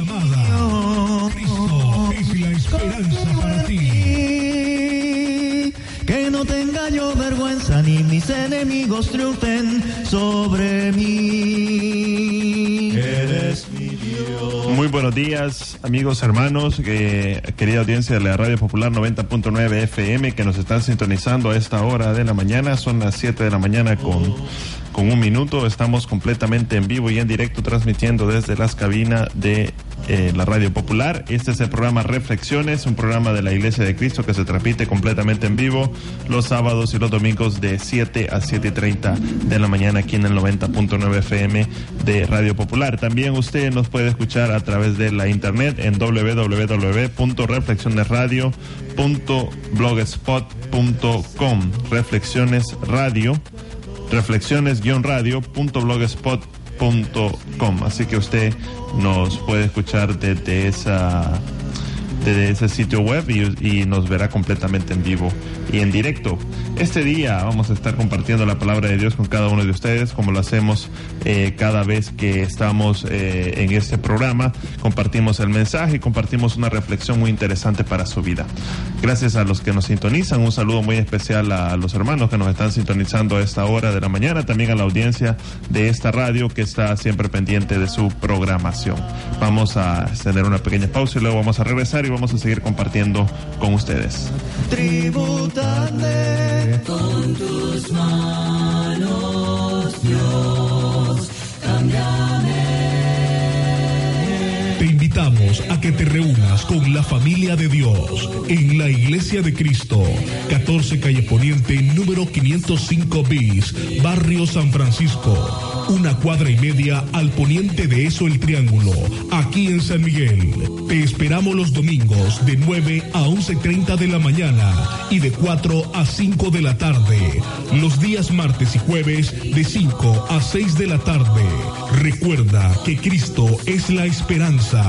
amada. Cristo es la esperanza para ti. Que no tenga yo vergüenza ni mis enemigos triunfen sobre mí. Eres mi Dios. Muy buenos días, amigos, hermanos, eh, querida audiencia de la Radio Popular 90.9 FM que nos están sintonizando a esta hora de la mañana. Son las 7 de la mañana con, con un minuto. Estamos completamente en vivo y en directo transmitiendo desde las cabinas de eh, la Radio Popular. Este es el programa Reflexiones, un programa de la Iglesia de Cristo que se transmite completamente en vivo los sábados y los domingos de 7 a 7.30 de la mañana aquí en el 90.9 FM de Radio Popular. También usted nos puede escuchar a través de la internet en www.reflexionesradio.blogspot.com. Reflexiones Radio, reflexiones-radio.blogspot.com. Así que usted nos puede escuchar desde esa desde ese sitio web y, y, nos verá completamente en vivo y en directo. Este día vamos a estar compartiendo la palabra de Dios con cada uno de ustedes, como lo hacemos eh, cada vez que estamos eh, en este programa. Compartimos el mensaje y compartimos una reflexión muy interesante para su vida. Gracias a los que nos sintonizan, un saludo muy especial a los hermanos que nos están sintonizando a esta hora de la mañana, también a la audiencia de esta radio que está siempre pendiente de su programación. Vamos a tener una pequeña pausa y luego vamos a regresar y vamos a seguir compartiendo con ustedes. Tributadle con tus manos, Dios, cámbiame. Te invitamos a que te reúnas con la familia de Dios en la Iglesia de Cristo, 14 Calle Poniente, número 505 bis, Barrio San Francisco una cuadra y media al poniente de eso el Triángulo, aquí en San Miguel. Te esperamos los domingos de 9 a 11.30 de la mañana y de 4 a 5 de la tarde. Los días martes y jueves de 5 a 6 de la tarde. Recuerda que Cristo es la esperanza.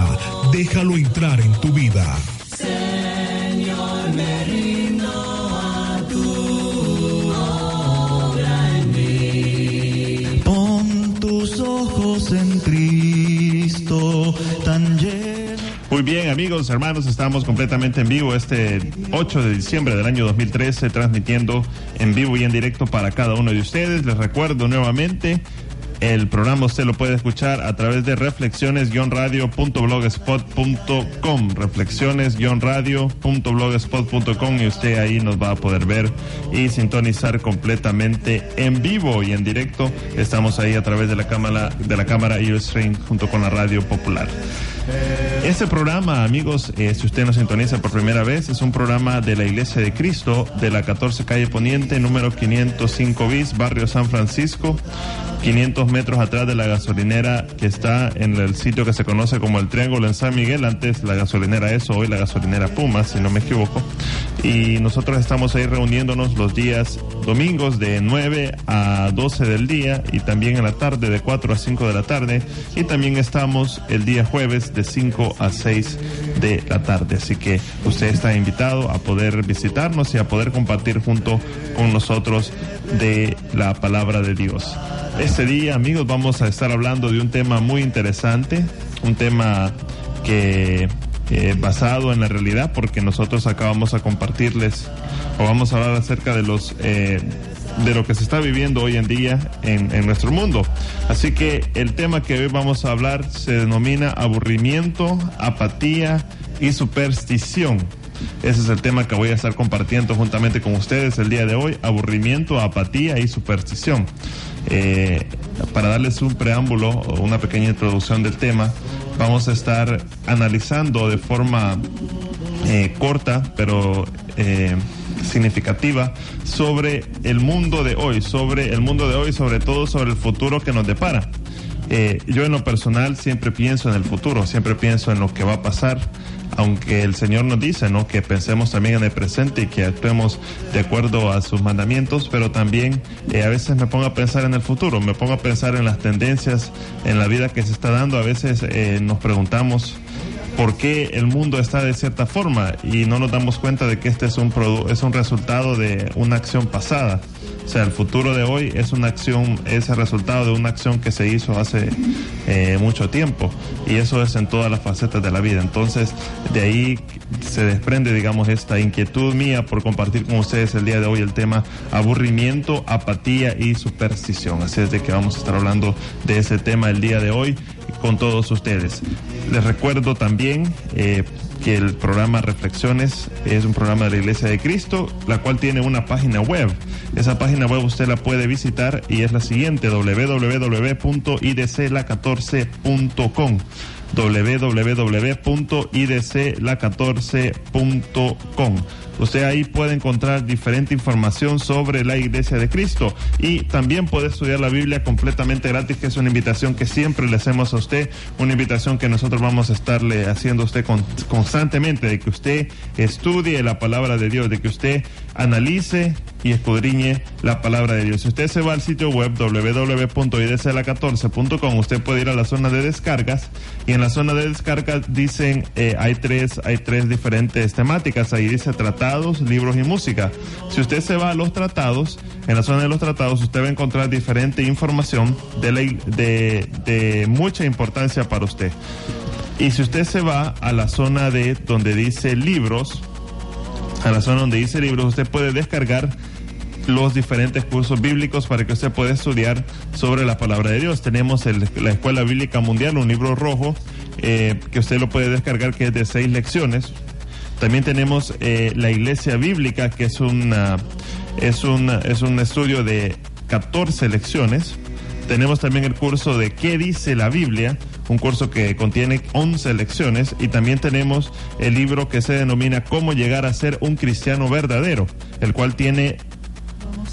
Déjalo entrar en tu vida. Señor, me rindo a tu obra en mí. Pon tus ojos en Cristo, tan lleno. Muy bien, amigos, hermanos, estamos completamente en vivo este 8 de diciembre del año 2013, transmitiendo en vivo y en directo para cada uno de ustedes. Les recuerdo nuevamente, el programa usted lo puede escuchar a través de reflexiones-radio.blogspot.com, reflexiones-radio.blogspot.com y usted ahí nos va a poder ver y sintonizar completamente en vivo y en directo. Estamos ahí a través de la cámara de la cámara Ustream junto con la Radio Popular. Este programa, amigos, eh, si usted nos sintoniza por primera vez, es un programa de la Iglesia de Cristo de la 14 Calle Poniente, número 505 bis, barrio San Francisco, 500 metros atrás de la gasolinera que está en el sitio que se conoce como el Triángulo en San Miguel, antes la gasolinera eso, hoy la gasolinera Puma, si no me equivoco. Y nosotros estamos ahí reuniéndonos los días domingos de 9 a 12 del día y también en la tarde de 4 a 5 de la tarde y también estamos el día jueves de 5 a 6 de la tarde. Así que usted está invitado a poder visitarnos y a poder compartir junto con nosotros de la palabra de Dios. Este día, amigos, vamos a estar hablando de un tema muy interesante, un tema que basado en la realidad, porque nosotros acabamos a compartirles o vamos a hablar acerca de los eh, de lo que se está viviendo hoy en día en, en, nuestro mundo. Así que el tema que hoy vamos a hablar se denomina aburrimiento, apatía y superstición. Ese es el tema que voy a estar compartiendo juntamente con ustedes el día de hoy, aburrimiento, apatía y superstición. Eh, para darles un preámbulo o una pequeña introducción del tema, vamos a estar analizando de forma eh, corta, pero eh, significativa sobre el mundo de hoy, sobre el mundo de hoy, sobre todo sobre el futuro que nos depara. Yo en lo personal siempre pienso en el futuro, siempre pienso en lo que va a pasar, aunque el Señor nos dice, ¿no? Que pensemos también en el presente y que actuemos de acuerdo a sus mandamientos, pero también eh, a veces me pongo a pensar en el futuro, me pongo a pensar en las tendencias en la vida que se está dando, a veces eh, nos preguntamos por qué el mundo está de cierta forma y no nos damos cuenta de que este es un, es un resultado de una acción pasada. O sea, el futuro de hoy es una acción, es el resultado de una acción que se hizo hace eh, mucho tiempo. Y eso es en todas las facetas de la vida. Entonces, de ahí se desprende, digamos, esta inquietud mía por compartir con ustedes el día de hoy el tema aburrimiento, apatía y superstición. Así es de que vamos a estar hablando de ese tema el día de hoy con todos ustedes. Les recuerdo también eh, que el programa Reflexiones es un programa de la Iglesia de Cristo, la cual tiene una página web. Esa página web usted la puede visitar y es la siguiente, www.idcla14.com www.idcla14.com. Usted ahí puede encontrar diferente información sobre la Iglesia de Cristo y también puede estudiar la Biblia completamente gratis, que es una invitación que siempre le hacemos a usted, una invitación que nosotros vamos a estarle haciendo a usted con, constantemente, de que usted estudie la palabra de Dios, de que usted analice y escudriñe la palabra de Dios. Si usted se va al sitio web www.idcla14.com, usted puede ir a la zona de descargas y en la zona de descargas dicen eh, hay tres hay tres diferentes temáticas. Ahí dice libros y música. Si usted se va a los tratados, en la zona de los tratados usted va a encontrar diferente información de, mucha importancia para usted. Y si usted se va a la zona de donde dice libros, a la zona donde dice libros, usted puede descargar los diferentes cursos bíblicos para que usted pueda estudiar sobre la palabra de Dios. Tenemos la Escuela Bíblica Mundial, un libro rojo eh, que usted lo puede descargar que es de seis lecciones. También tenemos eh, la Iglesia Bíblica, que es, es, es un estudio de 14 lecciones. Tenemos también el curso de ¿Qué dice la Biblia? un curso que contiene 11 lecciones y también tenemos el libro que se denomina Cómo llegar a ser un cristiano verdadero, el cual tiene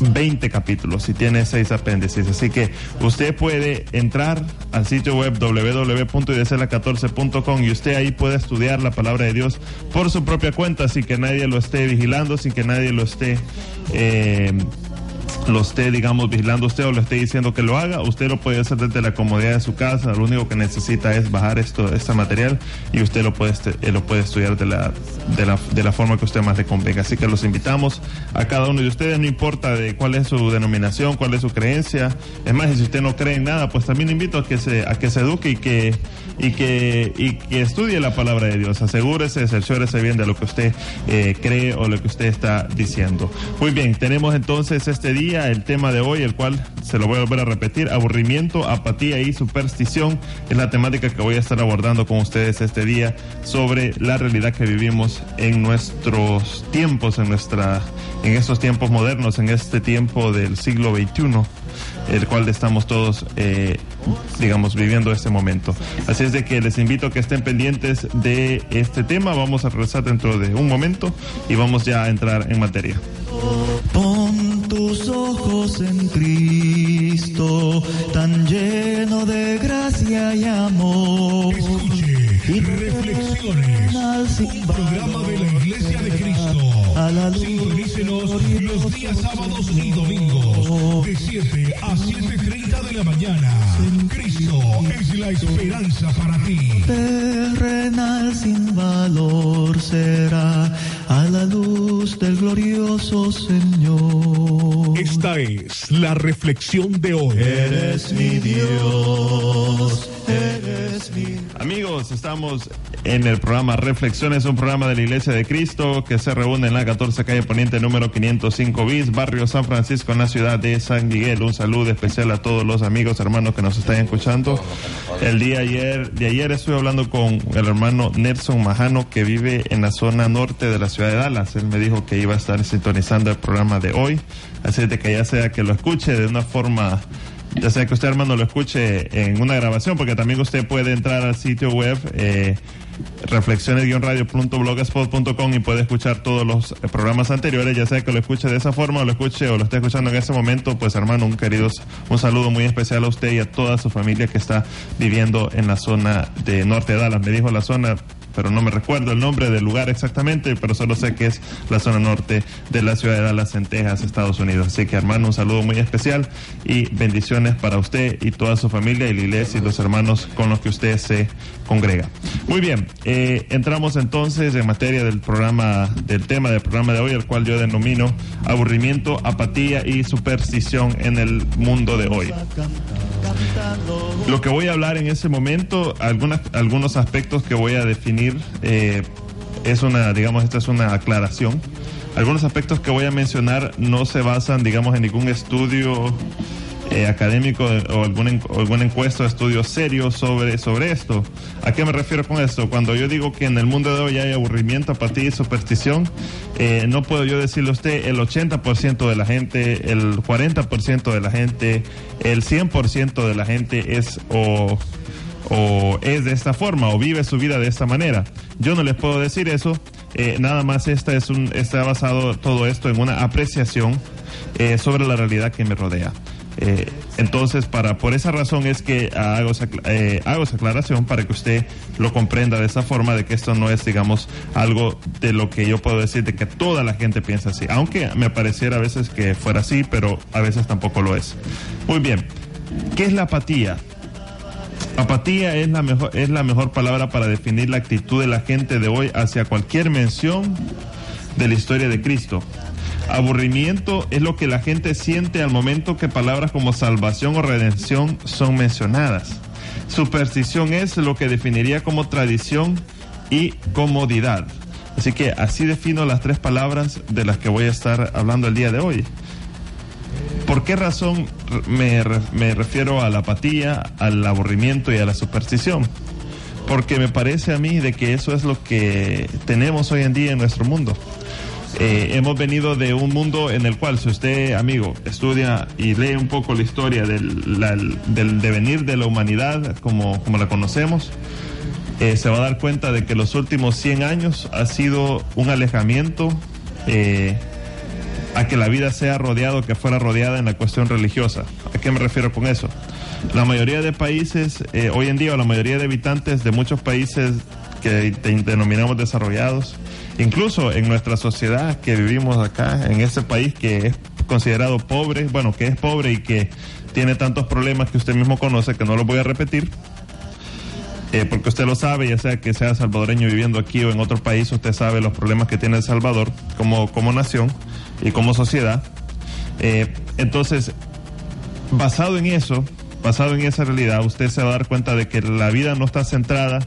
20 capítulos y tiene 6 apéndices. Así que usted puede entrar al sitio web www.idcla14.com y usted ahí puede estudiar la palabra de Dios por su propia cuenta sin que nadie lo esté vigilando, sin que nadie lo esté... Eh, lo esté, digamos, vigilando usted o le esté diciendo que lo haga, usted lo puede hacer desde la comodidad de su casa. Lo único que necesita es bajar esto, este material y usted lo puede, eh, lo puede estudiar de la, de, la, de la forma que usted más le convenga. Así que los invitamos a cada uno de ustedes, no importa de cuál es su denominación, cuál es su creencia. Es más, si usted no cree en nada, pues también invito a que se, a que se eduque y que, y que, y que estudie la palabra de Dios. Asegúrese, cerciórese bien de lo que usted eh, cree o lo que usted está diciendo. Muy bien, tenemos entonces este día el tema de hoy, el cual se lo voy a volver a repetir, aburrimiento, apatía y superstición, es la temática que voy a estar abordando con ustedes este día sobre la realidad que vivimos en nuestros tiempos, en nuestra, en estos tiempos modernos, en este tiempo del siglo XXI el cual estamos todos, eh, digamos, viviendo este momento. Así es de que les invito a que estén pendientes de este tema. Vamos a regresar dentro de un momento y vamos ya a entrar en materia. Pon tus ojos en Cristo, tan lleno de gracia y amor. Escuche, reflexiones, un programa de la Iglesia de Cristo. Sintonícenos los días sábados y domingos, de 7 a 7.30 de la mañana. Cristo es la esperanza para ti. Terrenal sin valor será a la luz del glorioso Señor. Esta es la reflexión de hoy. Eres mi Dios, Amigos, estamos en el programa Reflexiones, un programa de la Iglesia de Cristo que se reúne en la 14 calle Poniente número 505 bis, barrio San Francisco, en la ciudad de San Miguel. Un saludo especial a todos los amigos, hermanos que nos están escuchando. El día ayer, de ayer estuve hablando con el hermano Nelson Majano que vive en la zona norte de la ciudad de Dallas. Él me dijo que iba a estar sintonizando el programa de hoy, así de que ya sea que lo escuche de una forma ya sea que usted hermano lo escuche en una grabación, porque también usted puede entrar al sitio web eh, reflexiones-radio.blogspot.com y puede escuchar todos los programas anteriores, ya sea que lo escuche de esa forma o lo escuche o lo esté escuchando en ese momento, pues hermano, un queridos, un saludo muy especial a usted y a toda su familia que está viviendo en la zona de Norte de Dallas. Me dijo la zona pero no me recuerdo el nombre del lugar exactamente, pero solo sé que es la zona norte de la ciudad de Dallas, en Texas, Estados Unidos. Así que hermano, un saludo muy especial y bendiciones para usted y toda su familia y la iglesia y los hermanos con los que usted se congrega. Muy bien, eh, entramos entonces en materia del programa, del tema del programa de hoy, el cual yo denomino aburrimiento, apatía y superstición en el mundo de hoy. Lo que voy a hablar en ese momento, algunos aspectos que voy a definir, eh, es una, digamos, esta es una aclaración. Algunos aspectos que voy a mencionar no se basan, digamos, en ningún estudio eh, académico o alguna, alguna encuesta o estudio serio sobre, sobre esto. ¿A qué me refiero con esto? Cuando yo digo que en el mundo de hoy hay aburrimiento, apatía y superstición, eh, no puedo yo decirle a usted el 80% de la gente, el 40% de la gente, el 100% de la gente es o, o es de esta forma o vive su vida de esta manera. Yo no les puedo decir eso. Eh, nada más esta es un, está basado todo esto en una apreciación eh, sobre la realidad que me rodea. Eh, entonces, para por esa razón es que hago esa, hago esa aclaración para que usted lo comprenda de esa forma, de que esto no es, digamos, algo de lo que yo puedo decir de que toda la gente piensa así. Aunque me pareciera a veces que fuera así, pero a veces tampoco lo es. Muy bien. ¿Qué es la apatía? Apatía es la mejor es la mejor palabra para definir la actitud de la gente de hoy hacia cualquier mención de la historia de Cristo. Aburrimiento es lo que la gente siente al momento que palabras como salvación o redención son mencionadas. Superstición es lo que definiría como tradición y comodidad. Así que así defino las tres palabras de las que voy a estar hablando el día de hoy. ¿Por qué razón me, me refiero a la apatía, al aburrimiento y a la superstición? Porque me parece a mí de que eso es lo que tenemos hoy en día en nuestro mundo. Eh, hemos venido de un mundo en el cual, si usted, amigo, estudia y lee un poco la historia del, del devenir de la humanidad como, como la conocemos, eh, se va a dar cuenta de que los últimos 100 años ha sido un alejamiento eh, a que la vida sea rodeado, que fuera rodeada en la cuestión religiosa. ¿A qué me refiero con eso? La mayoría de países, eh, hoy en día, o la mayoría de habitantes de muchos países que denominamos desarrollados, incluso en nuestra sociedad que vivimos acá, en este país que es considerado pobre, bueno, que es pobre y que tiene tantos problemas que usted mismo conoce, que no los voy a repetir, eh, porque usted lo sabe, ya sea que sea salvadoreño viviendo aquí o en otro país, usted sabe los problemas que tiene El Salvador como, como nación y como sociedad. Eh, entonces, basado en eso, basado en esa realidad, usted se va a dar cuenta de que la vida no está centrada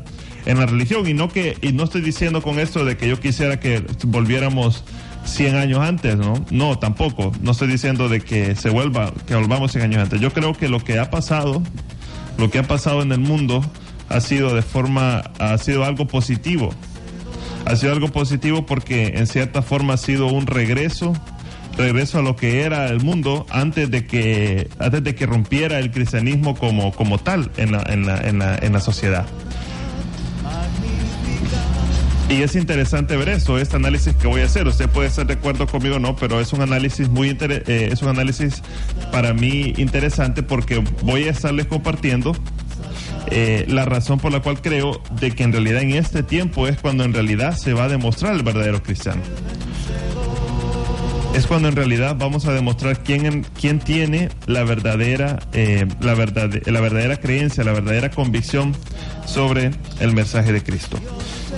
en la religión y no que y no estoy diciendo con esto de que yo quisiera que volviéramos 100 años antes, ¿no? No, tampoco. No estoy diciendo de que se vuelva, que volvamos 100 años antes. Yo creo que lo que ha pasado, lo que ha pasado en el mundo ha sido de forma, ha sido algo positivo. Ha sido algo positivo porque en cierta forma ha sido un regreso, regreso a lo que era el mundo antes de que, antes de que rompiera el cristianismo como, como tal en la, en la, en la, en la sociedad. Y es interesante ver esto, este análisis que voy a hacer. Usted puede estar de acuerdo conmigo o no, pero es un análisis muy inter eh, es un análisis para mí interesante porque voy a estarles compartiendo eh, la razón por la cual creo de que en realidad en este tiempo es cuando en realidad se va a demostrar el verdadero cristiano. Es cuando en realidad vamos a demostrar quién, quién tiene la verdadera, eh, la, verdad, la verdadera creencia, la verdadera convicción sobre el mensaje de Cristo.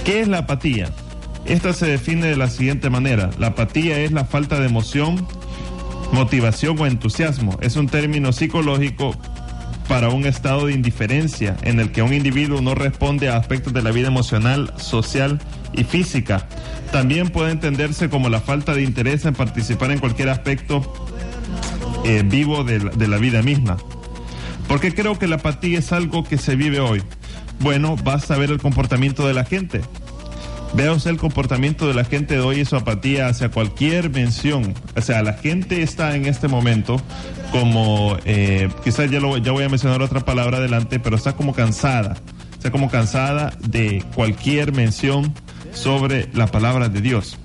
¿Qué es la apatía? Esta se define de la siguiente manera. La apatía es la falta de emoción, motivación o entusiasmo. Es un término psicológico para un estado de indiferencia en el que un individuo no responde a aspectos de la vida emocional, social y física. También puede entenderse como la falta de interés en participar en cualquier aspecto eh, vivo de la, vida misma. ¿Por qué creo que la apatía es algo que se vive hoy? Bueno, basta ver el comportamiento de la gente. Vea usted el comportamiento de la gente de hoy y su apatía hacia cualquier mención. O sea, la gente está en este momento como, eh, quizás ya, ya voy a mencionar otra palabra adelante, pero está como cansada. Está como cansada de cualquier mención sobre la palabra de Dios.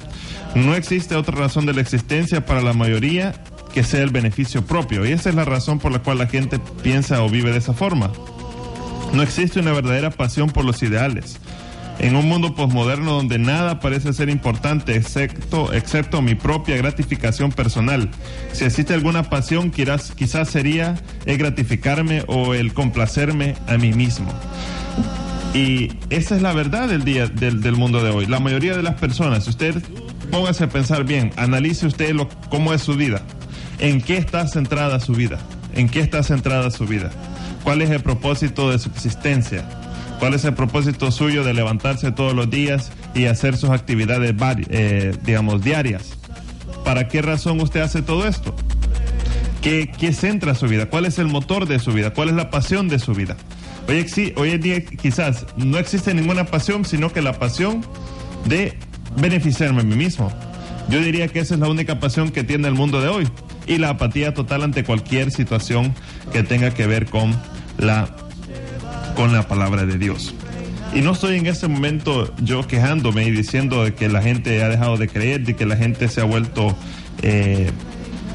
No existe otra razón de la existencia para la mayoría que sea el beneficio propio. Y esa es la razón por la cual la gente piensa o vive de esa forma. No existe una verdadera pasión por los ideales. En un mundo posmoderno donde nada parece ser importante excepto, excepto mi propia gratificación personal. Si existe alguna pasión, quizás, quizás sería el gratificarme o el complacerme a mí mismo. Y esa es la verdad del día del, del mundo de hoy. La mayoría de las personas, si usted póngase a pensar bien, analice usted lo, cómo es su vida, en qué está centrada su vida, en qué está centrada su vida, cuál es el propósito de su existencia, cuál es el propósito suyo de levantarse todos los días y hacer sus actividades, eh, diarias. ¿Para qué razón usted hace todo esto? ¿Qué, ¿Qué centra su vida? ¿Cuál es el motor de su vida? ¿Cuál es la pasión de su vida? Hoy, hoy en día quizás no existe ninguna pasión, sino que la pasión de beneficiarme a mí mismo. Yo diría que esa es la única pasión que tiene el mundo de hoy. Y la apatía total ante cualquier situación que tenga que ver con la, con la palabra de Dios. Y no estoy en este momento yo quejándome y diciendo de que la gente ha dejado de creer, de que la gente se ha vuelto, eh,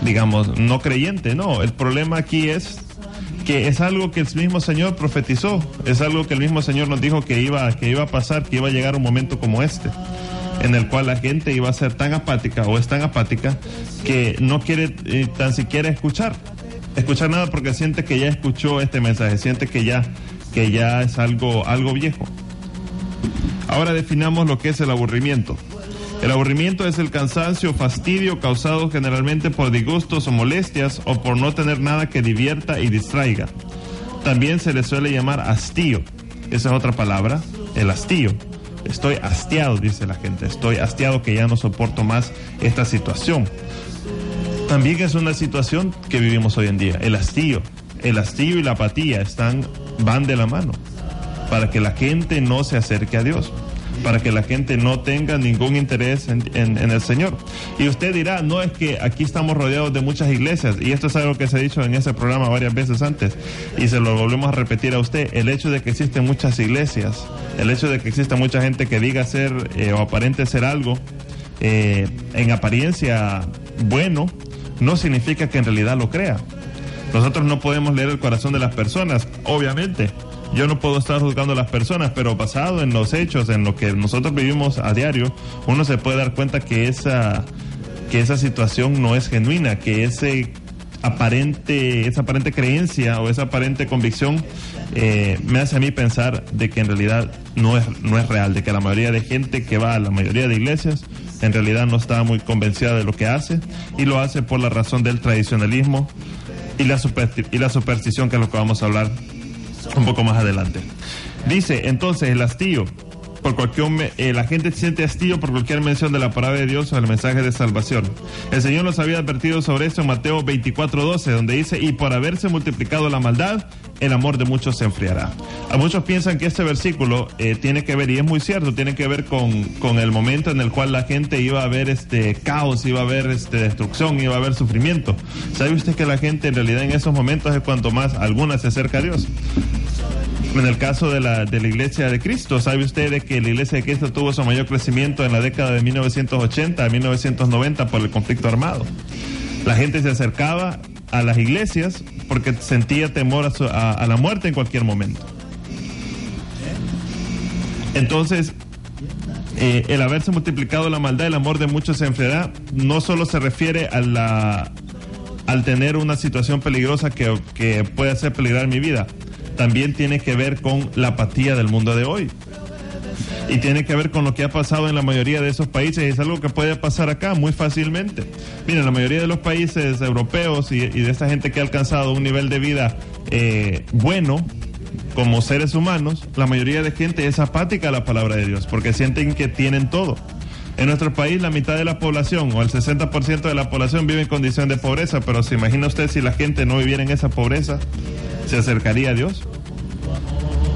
digamos, no creyente. No, el problema aquí es que es algo que el mismo Señor profetizó, es algo que el mismo Señor nos dijo que iba, que iba a pasar, que iba a llegar un momento como este, en el cual la gente iba a ser tan apática o es tan apática que no quiere eh, tan siquiera escuchar, escuchar nada porque siente que ya escuchó este mensaje, siente que ya, que ya es algo, algo viejo. Ahora definamos lo que es el aburrimiento. El aburrimiento es el cansancio o fastidio causado generalmente por disgustos o molestias o por no tener nada que divierta y distraiga. También se le suele llamar hastío. Esa es otra palabra, el hastío. Estoy hastiado, dice la gente. Estoy hastiado que ya no soporto más esta situación. También es una situación que vivimos hoy en día, el hastío. El hastío y la apatía están, van de la mano para que la gente no se acerque a Dios para que la gente no tenga ningún interés en, el Señor. Y usted dirá, no es que aquí estamos rodeados de muchas iglesias, y esto es algo que se ha dicho en ese programa varias veces antes, y se lo volvemos a repetir a usted, el hecho de que existen muchas iglesias, el hecho de que exista mucha gente que diga ser eh, o aparente ser algo, eh, en apariencia bueno, no significa que en realidad lo crea. Nosotros no podemos leer el corazón de las personas, obviamente, yo no puedo estar juzgando a las personas, pero basado en los hechos, en lo que nosotros vivimos a diario, uno se puede dar cuenta que esa, que esa situación no es genuina, que ese aparente, esa aparente creencia o esa aparente convicción eh, me hace a mí pensar de que en realidad no es, no es real, de que la mayoría de gente que va a la mayoría de iglesias en realidad no está muy convencida de lo que hace y lo hace por la razón del tradicionalismo y la, superstición que es lo que vamos a hablar un poco más adelante. Dice entonces el hastío. Por cualquier, eh, la gente siente hastío por cualquier mención de la palabra de Dios o el mensaje de salvación. El Señor nos había advertido sobre esto en Mateo 24:12, donde dice, y por haberse multiplicado la maldad, el amor de muchos se enfriará. A muchos piensan que este versículo eh, tiene que ver, y es muy cierto, tiene que ver con, con, el momento en el cual la gente iba a ver este caos, iba a ver este destrucción, iba a haber sufrimiento. ¿Sabe usted que la gente en realidad en esos momentos es cuanto más alguna se acerca a Dios? En el caso de la, de la Iglesia de Cristo, ¿sabe usted que la Iglesia de Cristo tuvo su mayor crecimiento en la década de 1980 a 1990 por el conflicto armado? La gente se acercaba a las iglesias porque sentía temor a, la muerte en cualquier momento. Entonces, eh, el haberse multiplicado la maldad, el amor de muchos se enfriará, no solo se refiere a al tener una situación peligrosa que, que puede hacer peligrar mi vida, también tiene que ver con la apatía del mundo de hoy. Y tiene que ver con lo que ha pasado en la mayoría de esos países. Es algo que puede pasar acá muy fácilmente. Miren, la mayoría de los países europeos y, de esta gente que ha alcanzado un nivel de vida eh, bueno, como seres humanos, la mayoría de gente es apática a la palabra de Dios, porque sienten que tienen todo. En nuestro país la mitad de la población o el 60% de la población vive en condición de pobreza, pero se imagina usted si la gente no viviera en esa pobreza, ¿se acercaría a Dios?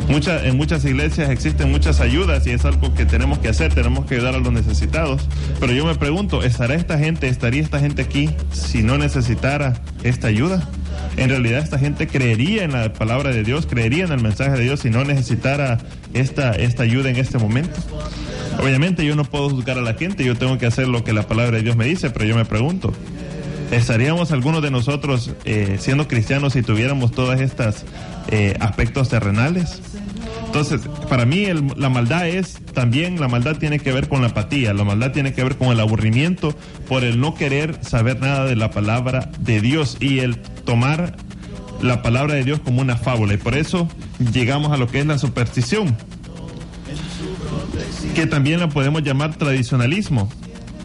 Mucha, en muchas iglesias existen muchas ayudas y es algo que tenemos que hacer, tenemos que ayudar a los necesitados. Pero yo me pregunto, ¿estará esta gente, estaría esta gente aquí si no necesitara esta ayuda? En realidad esta gente creería en la palabra de Dios, creería en el mensaje de Dios si no necesitara esta, esta ayuda en este momento. Obviamente yo no puedo juzgar a la gente, yo tengo que hacer lo que la palabra de Dios me dice, pero yo me pregunto, ¿estaríamos algunos de nosotros eh, siendo cristianos si tuviéramos todos estos eh, aspectos terrenales? Entonces, para mí la maldad es también, la maldad tiene que ver con la apatía, la maldad tiene que ver con el aburrimiento por el no querer saber nada de la palabra de Dios y el tomar la palabra de Dios como una fábula. Y por eso llegamos a lo que es la superstición, que también la podemos llamar tradicionalismo.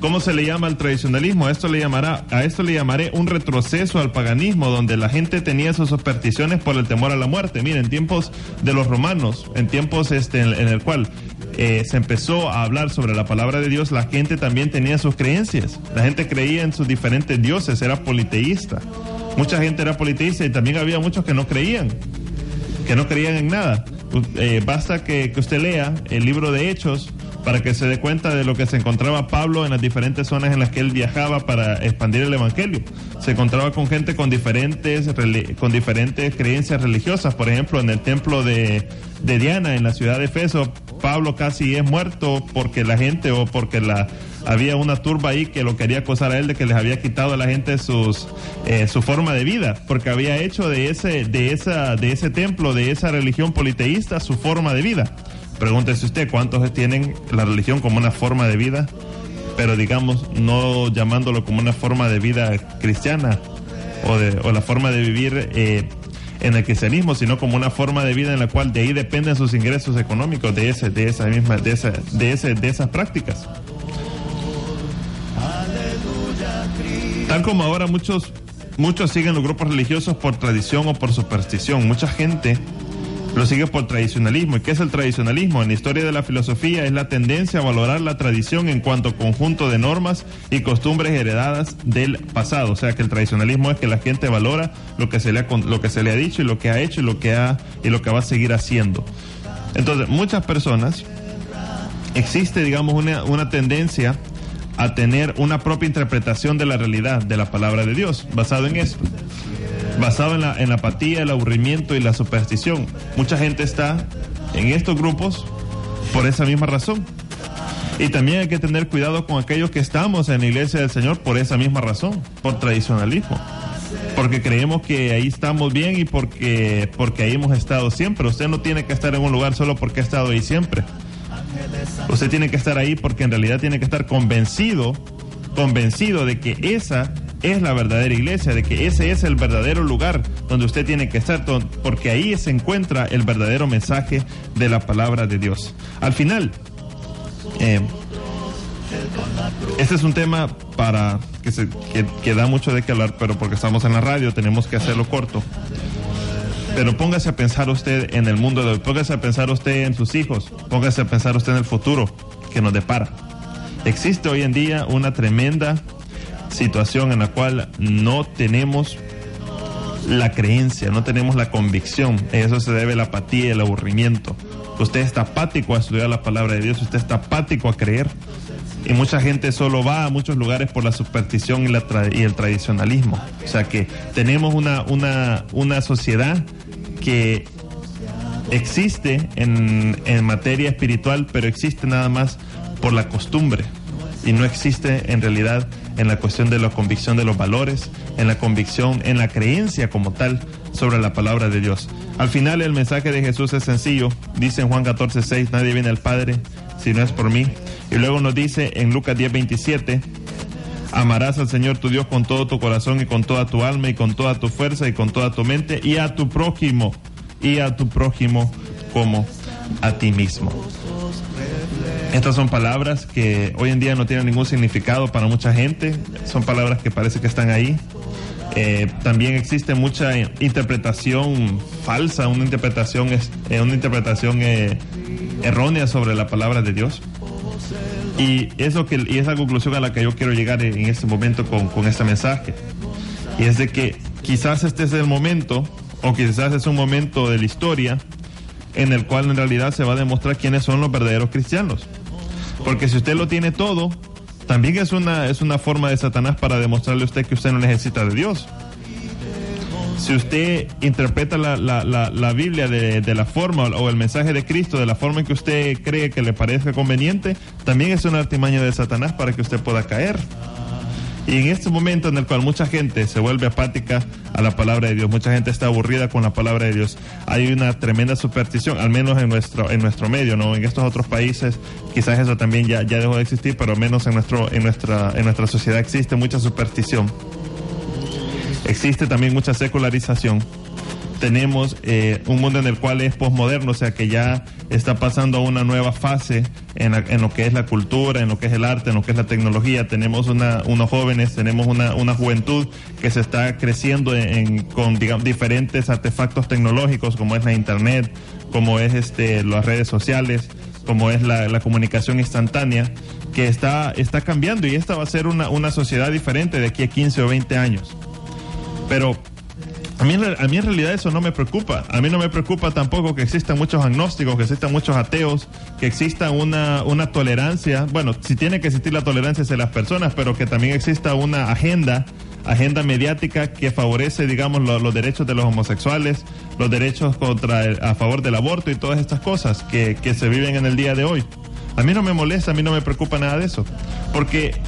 ¿Cómo se le llama al tradicionalismo? A esto le llamará, a esto le llamaré un retroceso al paganismo, donde la gente tenía sus supersticiones por el temor a la muerte. Miren, en tiempos de los romanos, en tiempos este, en, en el cual eh, se empezó a hablar sobre la palabra de Dios, la gente también tenía sus creencias. La gente creía en sus diferentes dioses, era politeísta. Mucha gente era politeísta y también había muchos que no creían que no creían en nada. Eh, basta que, que usted lea el libro de Hechos para que se dé cuenta de lo que se encontraba Pablo en las diferentes zonas en las que él viajaba para expandir el evangelio. Se encontraba con gente con diferentes con diferentes creencias religiosas. Por ejemplo, en el templo de, Diana en la ciudad de Efeso, Pablo casi es muerto porque la gente o porque había una turba ahí que lo quería acusar a él de que les había quitado a la gente sus eh, su forma de vida, porque había hecho de ese de esa de ese templo, de esa religión politeísta su forma de vida. Pregúntese usted cuántos tienen la religión como una forma de vida, pero digamos no llamándolo como una forma de vida cristiana o de o la forma de vivir eh, en el cristianismo, sino como una forma de vida en la cual de ahí dependen sus ingresos económicos de ese de esa misma de esa de ese de esas prácticas. Tal como ahora muchos, muchos siguen los grupos religiosos por tradición o por superstición. Mucha gente lo sigue por tradicionalismo. ¿Y qué es el tradicionalismo? En la historia de la filosofía es la tendencia a valorar la tradición en cuanto conjunto de normas y costumbres heredadas del pasado. O sea que el tradicionalismo es que la gente valora lo que se le ha, lo que se le ha dicho y lo que ha hecho y lo que ha y lo que va a seguir haciendo. Entonces, muchas personas existe, digamos, una, una tendencia a tener una propia interpretación de la realidad, de la palabra de Dios, basado en esto. Basado en la, apatía, el aburrimiento y la superstición. Mucha gente está en estos grupos por esa misma razón. Y también hay que tener cuidado con aquellos que estamos en la iglesia del Señor por esa misma razón, por tradicionalismo. Porque creemos que ahí estamos bien y porque, porque ahí hemos estado siempre. Usted no tiene que estar en un lugar solo porque ha estado ahí siempre. Usted tiene que estar ahí porque en realidad tiene que estar convencido, convencido de que esa es la verdadera iglesia, de que ese es el verdadero lugar donde usted tiene que estar, porque ahí se encuentra el verdadero mensaje de la palabra de Dios. Al final, eh, este es un tema para que, se, que, que da mucho de qué hablar, pero porque estamos en la radio tenemos que hacerlo corto. Pero póngase a pensar usted en el mundo de hoy, póngase a pensar usted en sus hijos, póngase a pensar usted en el futuro que nos depara. Existe hoy en día una tremenda situación en la cual no tenemos la creencia, no tenemos la convicción. A eso se debe la apatía y el aburrimiento. Usted está apático a estudiar la palabra de Dios, usted está apático a creer. Y mucha gente solo va a muchos lugares por la superstición y, y el tradicionalismo. O sea que tenemos una, una, una sociedad que existe en, en materia espiritual, pero existe nada más por la costumbre y no existe en realidad en la cuestión de la convicción de los valores, en la convicción, en la creencia como tal sobre la palabra de Dios. Al final el mensaje de Jesús es sencillo, dice en Juan 14, 6, nadie viene al Padre si no es por mí. Y luego nos dice en Lucas 10, 27, amarás al Señor tu Dios con todo tu corazón y con toda tu alma y con toda tu fuerza y con toda tu mente y a tu prójimo, y a tu prójimo como a ti mismo. Estas son palabras que hoy en día no tienen ningún significado para mucha gente, son palabras que parece que están ahí. Eh, también existe mucha interpretación falsa, una interpretación, eh, una interpretación eh, errónea sobre la palabra de Dios. Y es, lo que, y es la conclusión a la que yo quiero llegar en este momento con, con este mensaje. Y es de que quizás este es el momento, o quizás es un momento de la historia, en el cual en realidad se va a demostrar quiénes son los verdaderos cristianos. Porque si usted lo tiene todo, también es una, es una forma de Satanás para demostrarle a usted que usted no necesita de Dios. Si usted interpreta la, la, la, Biblia de, de la forma o el mensaje de Cristo de la forma en que usted cree que le parezca conveniente, también es una artimaña de Satanás para que usted pueda caer. Y en este momento en el cual mucha gente se vuelve apática a la palabra de Dios, mucha gente está aburrida con la palabra de Dios, hay una tremenda superstición, al menos en nuestro, en nuestro medio, ¿no? En estos otros países quizás eso también ya, ya dejó de existir, pero al menos en, nuestro, en, nuestra, en nuestra sociedad existe mucha superstición. Existe también mucha secularización tenemos eh, un mundo en el cual es posmoderno, o sea que ya está pasando a una nueva fase en, la, en, lo que es la cultura, en lo que es el arte, en lo que es la tecnología. Tenemos una, unos jóvenes, tenemos una, una, juventud que se está creciendo en, en, con digamos, diferentes artefactos tecnológicos, como es la internet, como es este, las redes sociales, como es la, la comunicación instantánea, que está, está cambiando y esta va a ser una, una sociedad diferente de aquí a 15 o 20 años. Pero a mí, a mí en realidad eso no me preocupa. A mí no me preocupa tampoco que existan muchos agnósticos, que existan muchos ateos, que exista una, una tolerancia. Bueno, si tiene que existir la tolerancia hacia las personas, pero que también exista una agenda, agenda mediática que favorece, digamos, lo, los derechos de los homosexuales, los derechos contra el, a favor del aborto y todas estas cosas que, que se viven en el día de hoy. A mí no me molesta, a mí no me preocupa nada de eso. Porque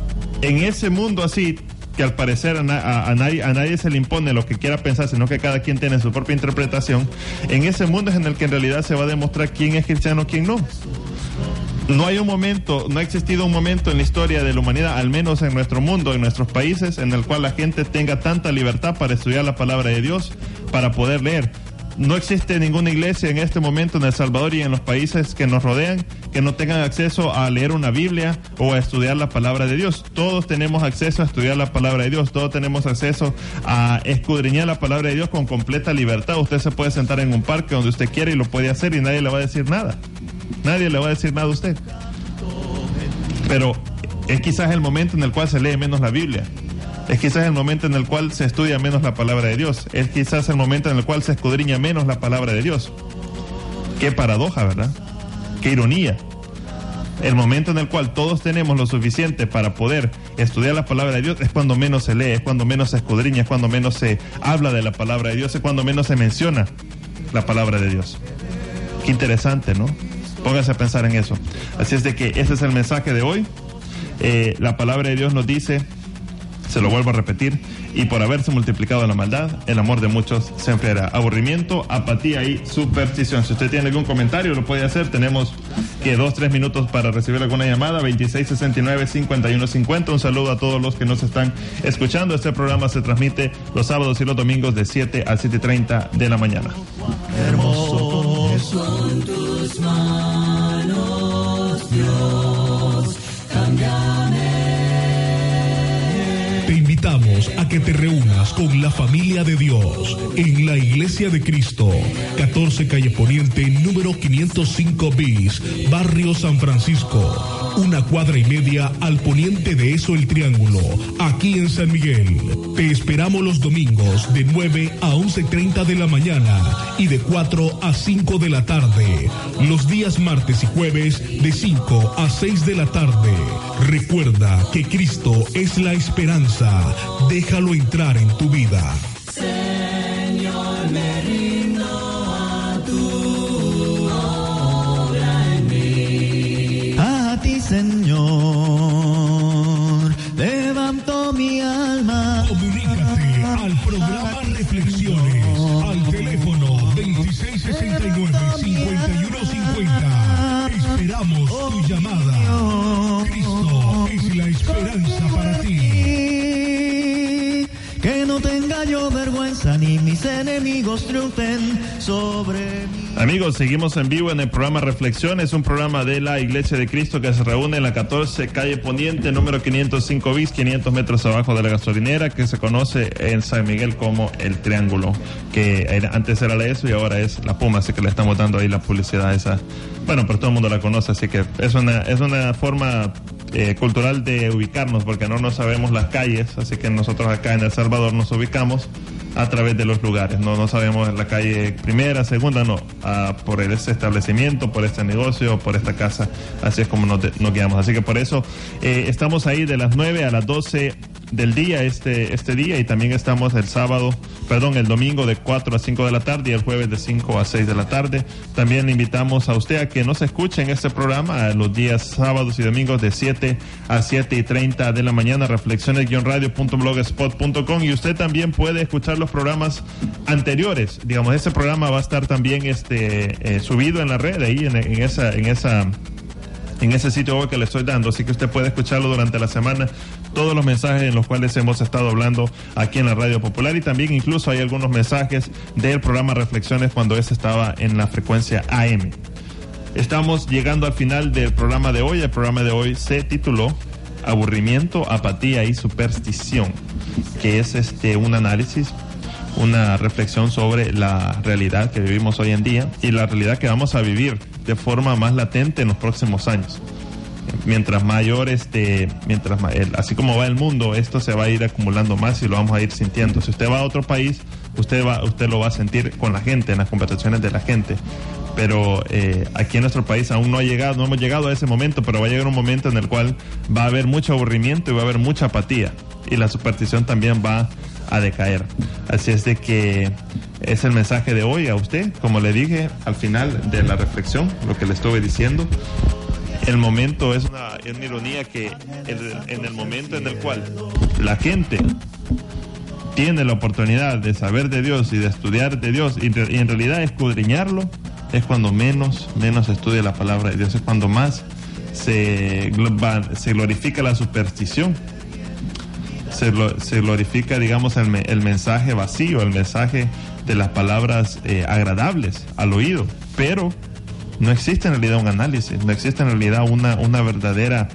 en ese mundo así que al parecer a, nadie, a, nadie, se le impone lo que quiera pensar, sino que cada quien tiene su propia interpretación, en ese mundo es en el que en realidad se va a demostrar quién es cristiano, quién no. No hay un momento, no ha existido un momento en la historia de la humanidad, al menos en nuestro mundo, en nuestros países, en el cual la gente tenga tanta libertad para estudiar la palabra de Dios, para poder leer. No existe ninguna iglesia en este momento en El Salvador y en los países que nos rodean que no tengan acceso a leer una Biblia o a estudiar la palabra de Dios. Todos tenemos acceso a estudiar la palabra de Dios, todos tenemos acceso a escudriñar la palabra de Dios con completa libertad. Usted se puede sentar en un parque donde usted quiere y lo puede hacer y nadie le va a decir nada. Nadie le va a decir nada a usted. Pero es quizás el momento en el cual se lee menos la Biblia. Es quizás el momento en el cual se estudia menos la palabra de Dios. Es quizás el momento en el cual se escudriña menos la palabra de Dios. Qué paradoja, ¿verdad? Qué ironía. El momento en el cual todos tenemos lo suficiente para poder estudiar la palabra de Dios es cuando menos se lee, es cuando menos se escudriña, es cuando menos se habla de la palabra de Dios, es cuando menos se menciona la palabra de Dios. Qué interesante, ¿no? Póngase a pensar en eso. Así es de que ese es el mensaje de hoy. Eh, la palabra de Dios nos dice se lo vuelvo a repetir, y por haberse multiplicado la maldad, el amor de muchos se enfriará. Aburrimiento, apatía y superstición. Si usted tiene algún comentario, lo puede hacer. Tenemos que dos, tres minutos para recibir alguna llamada, 2669-5150. Un saludo a todos los que nos están escuchando. Este programa se transmite los sábados y los domingos de 7 a 7.30 de la mañana. Hermoso con tus manos, que te reúnas con la familia de Dios en la Iglesia de Cristo, 14 Calle Poniente, número 505 bis, Barrio San Francisco, una cuadra y media al poniente de eso el Triángulo, aquí en San Miguel. Te esperamos los domingos de 9 a 11.30 de la mañana y de 4 a 5 de la tarde. Los días martes y jueves de 5 a 6 de la tarde. Recuerda que Cristo es la esperanza. Déjalo entrar en tu vida. Enemigos triunfen sobre. Amigos, seguimos en vivo en el programa Reflexiones, un programa de la Iglesia de Cristo que se reúne en la 14 calle Poniente, número 505 bis, 500 metros abajo de la gasolinera, que se conoce en San Miguel como el Triángulo, que antes era la ESO y ahora es la Puma, así que le estamos dando ahí la publicidad esa. Bueno, pero todo el mundo la conoce, así que es una, es una forma eh, cultural de ubicarnos, porque no nos sabemos las calles, así que nosotros acá en El Salvador nos ubicamos a través de los lugares. No, no sabemos en la calle primera, segunda, no. ah, por ese establecimiento, por este negocio, por esta casa. Así es como nos, nos guiamos. Así que por eso eh, estamos ahí de las 9 a las 12 del día este, este día y también estamos el sábado, perdón, el domingo de 4 a 5 de la tarde y el jueves de 5 a 6 de la tarde. También le invitamos a usted a que nos escuche en este programa los días sábados y domingos de 7 a 7 y 30 de la mañana, reflexiones-radio.blogspot.com y usted también puede escuchar los programas anteriores. Digamos, este programa va a estar también este, eh, subido en la red, ahí en, en esa... En esa en ese sitio web que le estoy dando, así que usted puede escucharlo durante la semana, todos los mensajes en los cuales hemos estado hablando aquí en la Radio Popular y también incluso hay algunos mensajes del programa Reflexiones cuando ese estaba en la frecuencia AM. Estamos llegando al final del programa de hoy. El programa de hoy se tituló Aburrimiento, apatía y superstición, que es este un análisis, una reflexión sobre la realidad que vivimos hoy en día y la realidad que vamos a vivir de forma más latente en los próximos años. Mientras mayor este, mientras así como va el mundo, esto se va a ir acumulando más y lo vamos a ir sintiendo. Si usted va a otro país, usted va, usted lo va a sentir con la gente, en las conversaciones de la gente. Pero eh, aquí en nuestro país aún no ha llegado, no hemos llegado a ese momento, pero va a llegar un momento en el cual va a haber mucho aburrimiento y va a haber mucha apatía. Y la superstición también va a decaer. Así es de que es el mensaje de hoy a usted, como le dije al final de la reflexión, lo que le estuve diciendo. El momento es una, es una ironía que en el momento en el cual la gente tiene la oportunidad de saber de Dios y de estudiar de Dios y, y en realidad escudriñarlo, es cuando menos, menos estudia la palabra de Dios, es cuando más se, se glorifica la superstición, se, se glorifica, digamos, el, el mensaje vacío, el mensaje de las palabras eh, agradables al oído, pero no existe en realidad un análisis, no existe en realidad una, una verdadera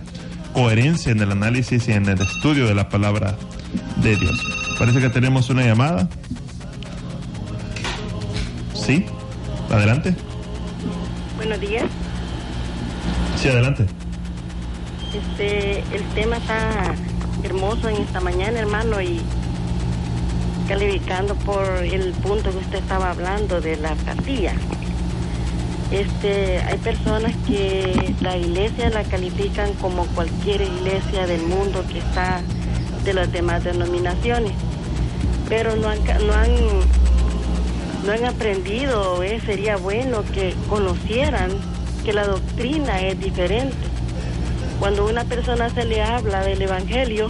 coherencia en el análisis y en el estudio de la palabra de Dios. Parece que tenemos una llamada. Sí, adelante. Buenos días. Sí, adelante. Este, el tema está hermoso en esta mañana, hermano, y calificando por el punto que usted estaba hablando de la apatía. Este, hay personas que la iglesia la califican como cualquier iglesia del mundo que está de las demás denominaciones, pero no han, no han, no han aprendido, eh, sería bueno que conocieran que la doctrina es diferente. Cuando una persona se le habla del Evangelio,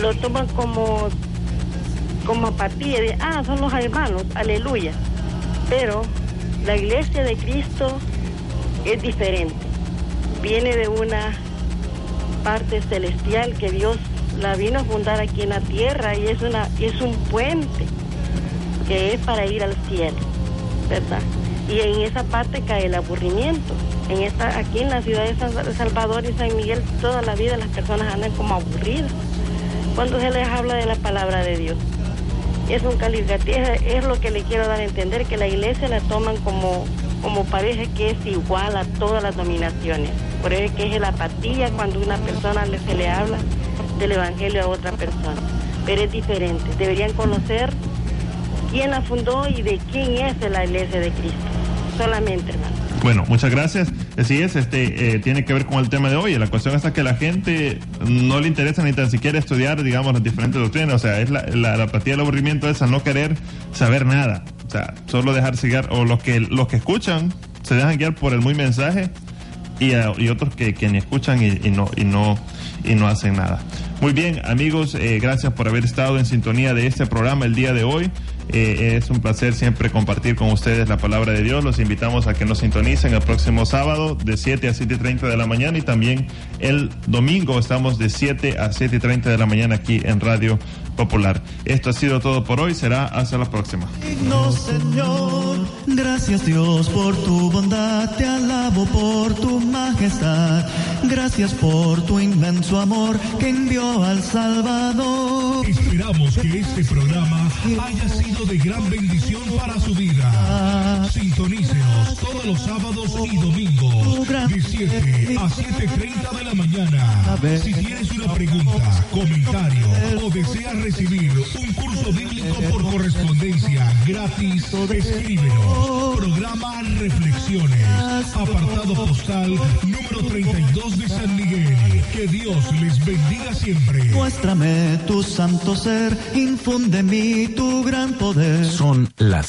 lo toman como, como apatía, de, ah, son los hermanos, aleluya. Pero la iglesia de Cristo es diferente. Viene de una parte celestial que Dios la vino a fundar aquí en la tierra y es, una, es un puente que es para ir al cielo, ¿verdad? Y en esa parte cae el aburrimiento. En esta, aquí en la ciudad de San Salvador y San Miguel, toda la vida las personas andan como aburridas cuando se les habla de la palabra de Dios. Es un calificativo, es, lo que le quiero dar a entender, que la iglesia la toman como, como parece que es igual a todas las dominaciones. Por eso es que es la apatía cuando una persona se le habla del evangelio a otra persona. Pero es diferente. Deberían conocer quién la fundó y de quién es la iglesia de Cristo. Solamente, hermano. Bueno, muchas gracias. Así es, este eh, tiene que ver con el tema de hoy. La cuestión es que la gente no le interesa ni tan siquiera estudiar, digamos, las diferentes doctrinas. O sea, es la, la, la apatía del aburrimiento es a no querer saber nada. O sea, solo dejarse guiar. O los que, los que escuchan se dejan guiar por el muy mensaje y, a- y otros que, que ni escuchan y no, y, no, y no hacen nada. Muy bien, amigos, eh, gracias por haber estado en sintonía de este programa el día de hoy. Eh, es un placer siempre compartir con ustedes la palabra de Dios. Los invitamos a que nos sintonicen el próximo sábado de 7 a 7.30 de la mañana y también el domingo estamos de 7 a 7.30 de la mañana aquí en Radio Popular. Esto ha sido todo por hoy. Será hasta la próxima. Digno Señor, gracias Dios por tu bondad, te alabo por tu majestad. Gracias por tu inmenso amor que envió al Salvador. Esperamos que este programa haya sido de gran bendición para su vida. Sintonícenos todos los sábados y domingos de 7 a 7.30 de la mañana. Si tienes una pregunta, comentario o deseas recibir un curso bíblico por correspondencia gratis, escríbenos. Programa Reflexiones, apartado postal número 32 de San Miguel. Que Dios les bendiga siempre. Muéstrame tu santo ser, infunde en mí tu gran poder. Son las